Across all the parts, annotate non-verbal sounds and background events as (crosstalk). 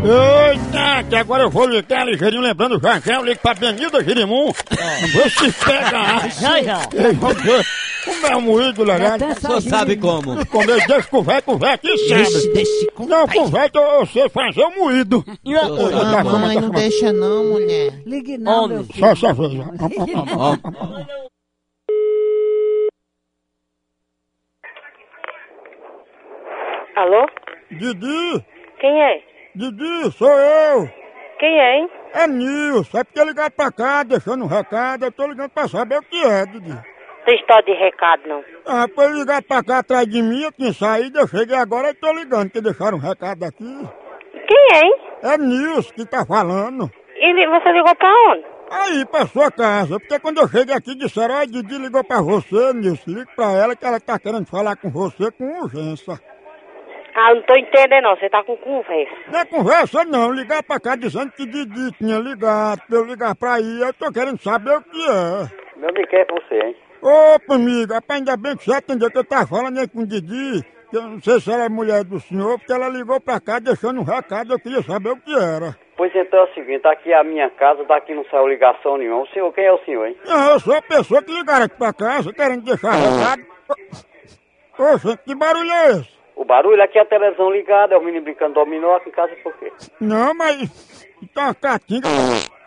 Eita, que agora eu vou ligar ligeirinho, lembrando já já, eu ligo pra Benilda Girimum. Vê se pega. (laughs) Já, já. Ei, Vamos ver. Como é o moído legal? Até Só sabe como. Comer, deixa com o velho, com o velho aqui sabe. deixa com Não, com o velho eu sei fazer o moído. Ah, mãe, não deixa não, mulher. Ligue não, meu filho. Só essa vez. Ó, Alô? Didi, Quem é? Didi, sou eu. Quem é, hein? É Nilson, é porque ligar pra cá, deixando um recado, eu tô ligando pra saber o que é, Didi. Tem história de recado, não. Ah, pra ligar pra cá atrás de mim, eu tinha saído, eu cheguei agora e tô ligando, que deixaram um recado aqui. Quem é, hein? É Nilson que tá falando. E você ligou pra onde? Aí, pra sua casa, porque quando eu cheguei aqui disseram, ó, Didi ligou pra você, Nilson, liga pra ela que ela tá querendo falar com você com urgência. Ah, não tô entendendo, não. Você tá com conversa. Não é conversa não, ligar pra cá dizendo que Didi tinha ligado, pra eu ligar pra aí, eu tô querendo saber o que é. Meu amigo, é você, hein? Opa, amiga, rapaz, ainda bem que você atendeu, que eu tava falando aí com o Didi, que eu não sei se ela é mulher do senhor, porque ela ligou pra cá deixando um recado, eu queria saber o que era. Pois então é o seguinte, aqui é a minha casa, daqui não saiu ligação nenhuma. O senhor, quem é o senhor, hein? Não, eu sou a pessoa que ligaram aqui pra casa, querendo deixar recado. Oxe, que barulho é esse? Barulho aqui é a televisão ligada, é o menino brincando dominó aqui em casa por quê? Não, mas... Tá catinga.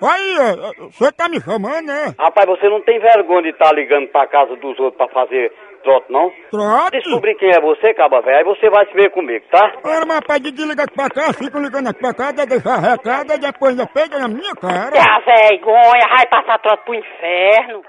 Aí, ó, você tá me chamando, né? Rapaz, você não tem vergonha de estar ligando pra casa dos outros pra fazer trote, não? Trote? Descobrir quem é você, caba velho, aí você vai se ver comigo, tá? Olha, mas rapaz, de ligar aqui pra cá, ficam ligando aqui pra cá, de deixar recado, depois ainda pega na minha cara. Que a vergonha. Vai passar trote pro inferno.